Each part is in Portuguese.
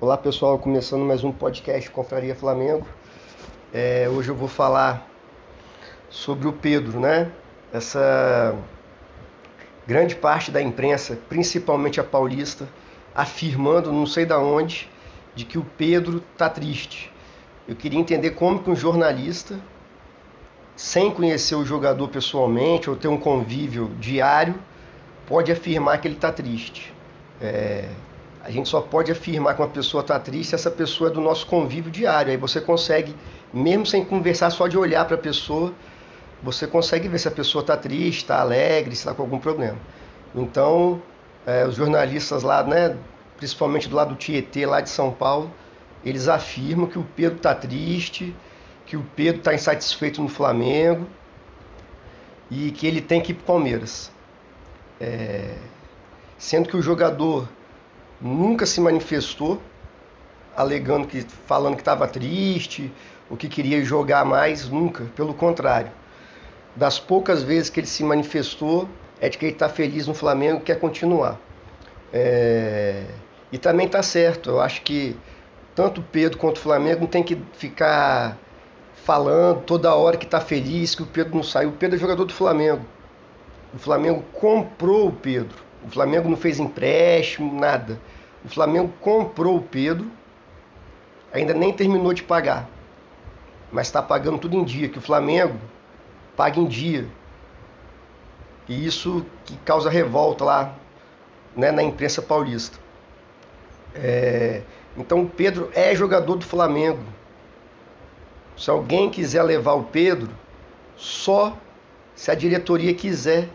Olá pessoal, começando mais um podcast Confraria Flamengo. É, hoje eu vou falar sobre o Pedro, né? Essa grande parte da imprensa, principalmente a paulista, afirmando, não sei da onde, de que o Pedro tá triste. Eu queria entender como que um jornalista, sem conhecer o jogador pessoalmente ou ter um convívio diário, pode afirmar que ele está triste. É, a gente só pode afirmar que uma pessoa está triste se essa pessoa é do nosso convívio diário. Aí você consegue, mesmo sem conversar, só de olhar para a pessoa, você consegue ver se a pessoa está triste, está alegre, se está com algum problema. Então, é, os jornalistas lá, né, principalmente do lado do Tietê, lá de São Paulo, eles afirmam que o Pedro está triste, que o Pedro está insatisfeito no Flamengo e que ele tem que ir para o Palmeiras. É, sendo que o jogador nunca se manifestou, alegando que falando que estava triste, ou que queria jogar mais, nunca, pelo contrário. Das poucas vezes que ele se manifestou, é de que ele está feliz no Flamengo e quer continuar. É... E também está certo, eu acho que tanto o Pedro quanto o Flamengo não tem que ficar falando toda hora que está feliz, que o Pedro não saiu. O Pedro é jogador do Flamengo. O Flamengo comprou o Pedro. O Flamengo não fez empréstimo, nada. O Flamengo comprou o Pedro, ainda nem terminou de pagar, mas está pagando tudo em dia, que o Flamengo paga em dia. E isso que causa revolta lá né, na imprensa paulista. É, então o Pedro é jogador do Flamengo. Se alguém quiser levar o Pedro, só se a diretoria quiser.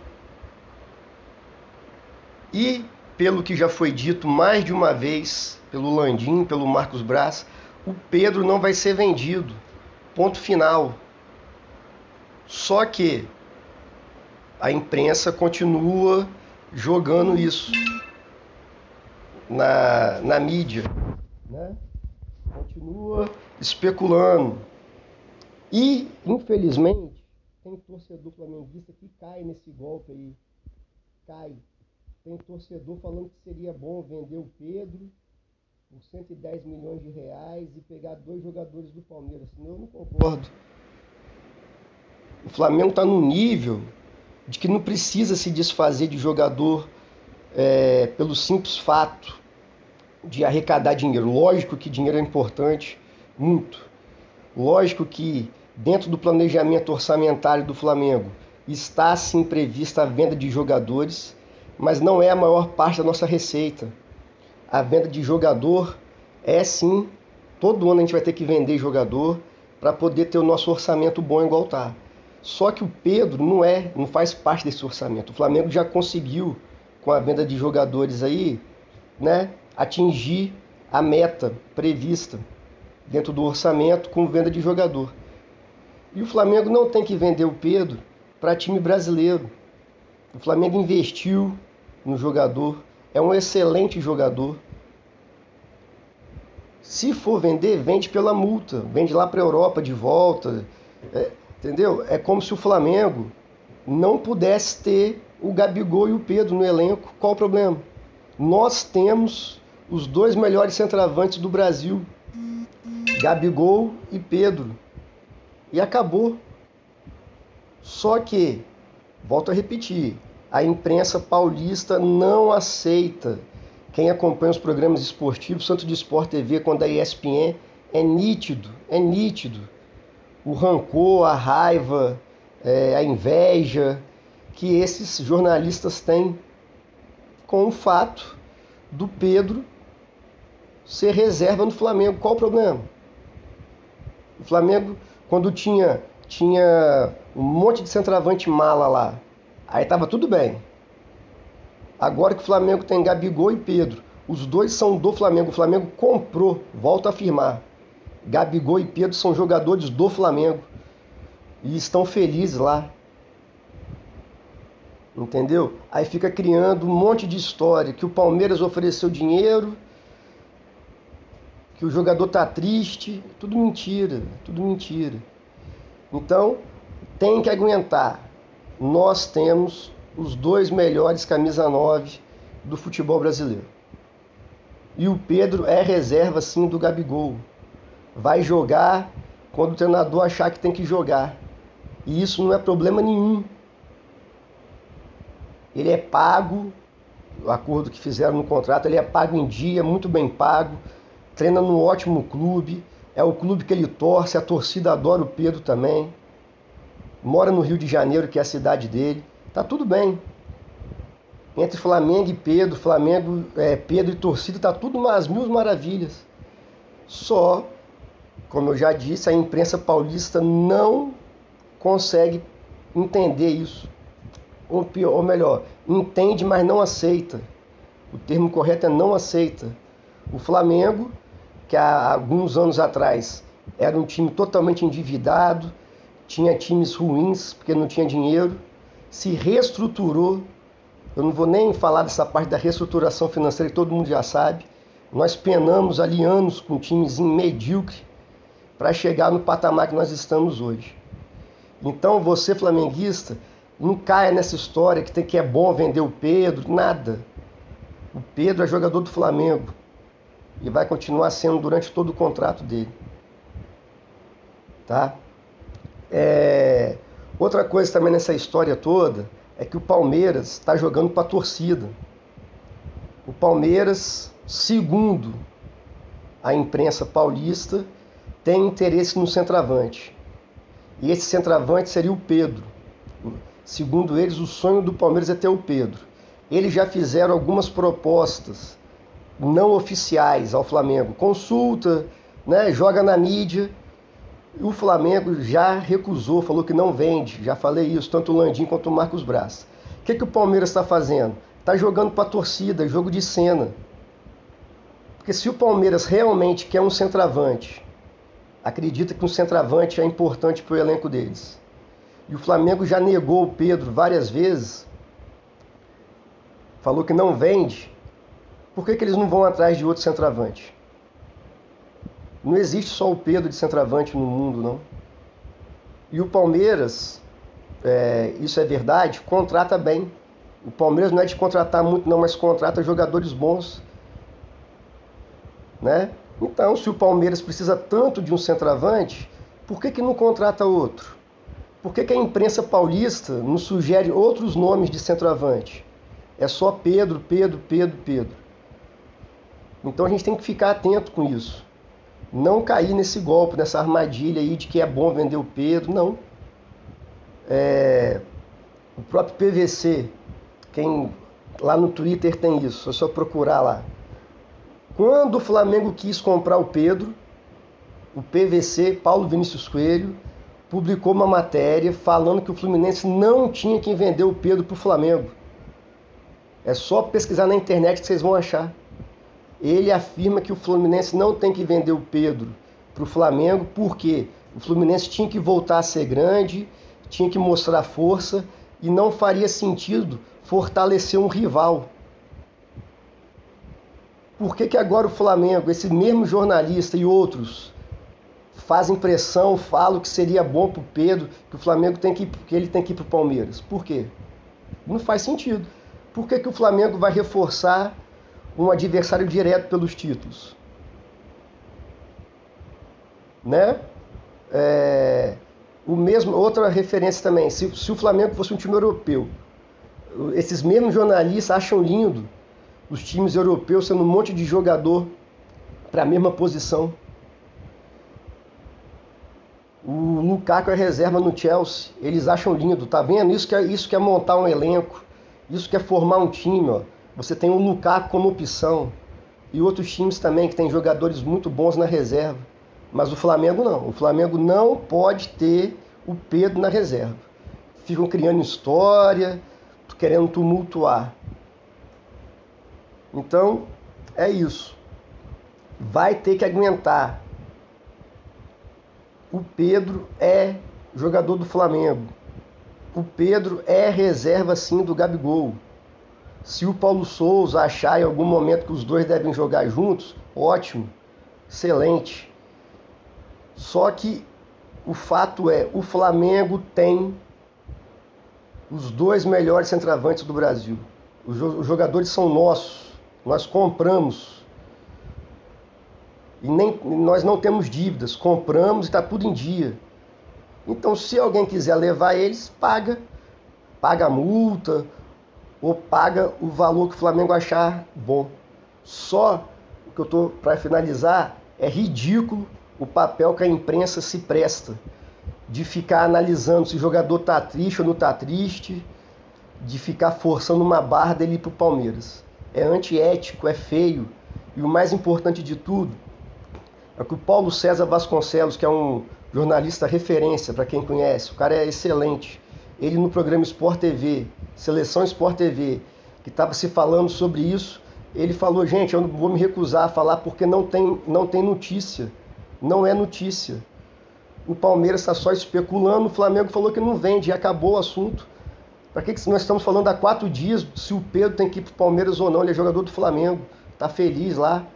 E, pelo que já foi dito mais de uma vez pelo Landim, pelo Marcos Braz, o Pedro não vai ser vendido. Ponto final. Só que a imprensa continua jogando isso na, na mídia. Né? Continua especulando. E, infelizmente, tem torcedor flamenguista que cai nesse golpe aí. Cai tem torcedor falando que seria bom vender o Pedro por 110 milhões de reais e pegar dois jogadores do Palmeiras. Eu não concordo. O Flamengo está num nível de que não precisa se desfazer de jogador é, pelo simples fato de arrecadar dinheiro. Lógico que dinheiro é importante, muito. Lógico que dentro do planejamento orçamentário do Flamengo está sim prevista a venda de jogadores mas não é a maior parte da nossa receita. A venda de jogador é sim, todo ano a gente vai ter que vender jogador para poder ter o nosso orçamento bom igual tá. Só que o Pedro não é, não faz parte desse orçamento. O Flamengo já conseguiu com a venda de jogadores aí, né, atingir a meta prevista dentro do orçamento com venda de jogador. E o Flamengo não tem que vender o Pedro para time brasileiro. O Flamengo investiu no jogador, é um excelente jogador. Se for vender, vende pela multa, vende lá para a Europa de volta. É, entendeu? É como se o Flamengo não pudesse ter o Gabigol e o Pedro no elenco. Qual o problema? Nós temos os dois melhores centroavantes do Brasil, Gabigol e Pedro. E acabou. Só que Volto a repetir, a imprensa paulista não aceita. Quem acompanha os programas esportivos, tanto de Sport TV quanto da ESPN, é nítido, é nítido. O rancor, a raiva, é, a inveja que esses jornalistas têm com o fato do Pedro ser reserva no Flamengo. Qual o problema? O Flamengo, quando tinha tinha um monte de centroavante mala lá. Aí tava tudo bem. Agora que o Flamengo tem Gabigol e Pedro, os dois são do Flamengo. O Flamengo comprou, volto a afirmar. Gabigol e Pedro são jogadores do Flamengo e estão felizes lá. Entendeu? Aí fica criando um monte de história que o Palmeiras ofereceu dinheiro, que o jogador tá triste, tudo mentira, tudo mentira. Então, tem que aguentar. Nós temos os dois melhores camisa 9 do futebol brasileiro. E o Pedro é reserva sim do Gabigol. Vai jogar quando o treinador achar que tem que jogar. E isso não é problema nenhum. Ele é pago, o acordo que fizeram no contrato, ele é pago em dia, muito bem pago, treina num ótimo clube, é o clube que ele torce, a torcida adora o Pedro também. Mora no Rio de Janeiro, que é a cidade dele. Tá tudo bem. Entre Flamengo e Pedro, Flamengo, é, Pedro e torcida, tá tudo umas mil maravilhas. Só, como eu já disse, a imprensa paulista não consegue entender isso. Ou, pior, ou melhor, entende, mas não aceita. O termo correto é não aceita. O Flamengo, que há alguns anos atrás era um time totalmente endividado, tinha times ruins porque não tinha dinheiro, se reestruturou. Eu não vou nem falar dessa parte da reestruturação financeira que todo mundo já sabe. Nós penamos ali anos com times medíocre para chegar no patamar que nós estamos hoje. Então você flamenguista, não caia nessa história que, tem, que é bom vender o Pedro, nada. O Pedro é jogador do Flamengo e vai continuar sendo durante todo o contrato dele. Tá? É... Outra coisa também nessa história toda é que o Palmeiras está jogando para a torcida. O Palmeiras, segundo a imprensa paulista, tem interesse no centroavante. E esse centroavante seria o Pedro. Segundo eles, o sonho do Palmeiras é ter o Pedro. Eles já fizeram algumas propostas não oficiais ao Flamengo. Consulta, né, joga na mídia, o Flamengo já recusou, falou que não vende. Já falei isso, tanto o Landim quanto o Marcos Braz. O que, que o Palmeiras está fazendo? Está jogando para a torcida, jogo de cena. Porque se o Palmeiras realmente quer um centroavante, acredita que um centroavante é importante para o elenco deles. E o Flamengo já negou o Pedro várias vezes, falou que não vende. Por que, que eles não vão atrás de outro centroavante? Não existe só o Pedro de centroavante no mundo, não. E o Palmeiras, é, isso é verdade, contrata bem. O Palmeiras não é de contratar muito, não, mas contrata jogadores bons. Né? Então, se o Palmeiras precisa tanto de um centroavante, por que, que não contrata outro? Por que, que a imprensa paulista não sugere outros nomes de centroavante? É só Pedro, Pedro, Pedro, Pedro. Então a gente tem que ficar atento com isso não cair nesse golpe, nessa armadilha aí de que é bom vender o Pedro, não. É, o próprio PVC, quem lá no Twitter tem isso, é só procurar lá. Quando o Flamengo quis comprar o Pedro, o PVC, Paulo Vinícius Coelho, publicou uma matéria falando que o Fluminense não tinha que vender o Pedro para o Flamengo. É só pesquisar na internet que vocês vão achar. Ele afirma que o Fluminense não tem que vender o Pedro para o Flamengo, porque o Fluminense tinha que voltar a ser grande, tinha que mostrar força e não faria sentido fortalecer um rival. Por que, que agora o Flamengo, esse mesmo jornalista e outros, fazem pressão, falam que seria bom para o Pedro, que o Flamengo tem que, que ele tem que ir para o Palmeiras? Por quê? Não faz sentido. Por que, que o Flamengo vai reforçar um adversário direto pelos títulos. Né? É, o mesmo, outra referência também, se, se o Flamengo fosse um time europeu, esses mesmos jornalistas acham lindo os times europeus sendo um monte de jogador para a mesma posição. O Lukaku é reserva no Chelsea, eles acham lindo, tá vendo? Isso que é, isso que é montar um elenco, isso que é formar um time, ó. Você tem o Lukaku como opção e outros times também que tem jogadores muito bons na reserva. Mas o Flamengo não. O Flamengo não pode ter o Pedro na reserva. Ficam criando história, querendo tumultuar. Então, é isso. Vai ter que aguentar. O Pedro é jogador do Flamengo. O Pedro é reserva sim do Gabigol. Se o Paulo Souza achar em algum momento que os dois devem jogar juntos, ótimo, excelente. Só que o fato é, o Flamengo tem os dois melhores centroavantes do Brasil. Os jogadores são nossos, nós compramos. E nem, nós não temos dívidas, compramos e está tudo em dia. Então, se alguém quiser levar eles, paga. Paga a multa ou paga o valor que o Flamengo achar bom. Só o que eu estou para finalizar é ridículo o papel que a imprensa se presta de ficar analisando se o jogador tá triste ou não tá triste, de ficar forçando uma barra dele para o Palmeiras. É antiético, é feio. E o mais importante de tudo é que o Paulo César Vasconcelos, que é um jornalista referência para quem conhece, o cara é excelente. Ele no programa Sport TV, Seleção Sport TV, que estava se falando sobre isso, ele falou, gente, eu não vou me recusar a falar porque não tem, não tem notícia. Não é notícia. O Palmeiras está só especulando, o Flamengo falou que não vende e acabou o assunto. Para que, que nós estamos falando há quatro dias se o Pedro tem que ir para o Palmeiras ou não? Ele é jogador do Flamengo, está feliz lá,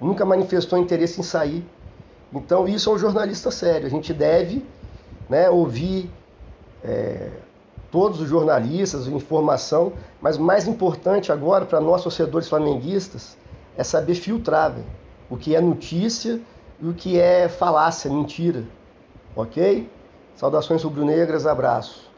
nunca manifestou interesse em sair. Então isso é um jornalista sério. A gente deve né, ouvir é, todos os jornalistas, informação, mas mais importante agora para nós torcedores flamenguistas é saber filtrar véio, o que é notícia e o que é falácia, mentira. Ok? Saudações rubro-negras, abraço.